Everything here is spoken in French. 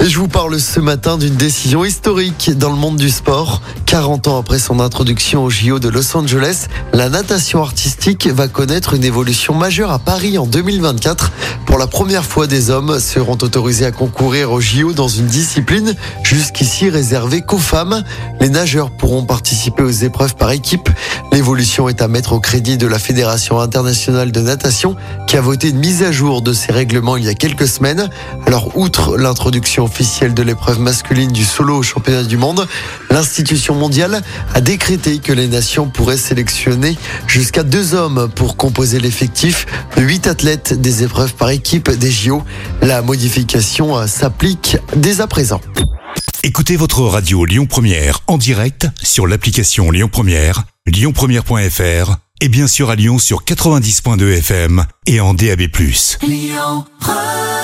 Je vous parle ce matin d'une décision historique dans le monde du sport. 40 ans après son introduction au JO de Los Angeles, la natation artistique va connaître une évolution majeure à Paris en 2024. Pour la première fois, des hommes seront autorisés à concourir au JO dans une discipline jusqu'ici réservée qu'aux femmes. Les nageurs pourront participer aux épreuves par équipe. L'évolution est à mettre au crédit de la Fédération internationale de natation qui a voté une mise à jour de ses règlements il y a quelques semaines. Alors, outre l'introduction officielle de l'épreuve masculine du solo au championnat du monde, l'institution mondiale a décrété que les nations pourraient sélectionner jusqu'à deux hommes pour composer l'effectif de huit athlètes des épreuves par équipe des JO. La modification s'applique dès à présent. Écoutez votre radio Lyon Première en direct sur l'application Lyon Première, lyonpremière.fr et bien sûr à Lyon sur 90.2 FM et en DAB+. Lyon Première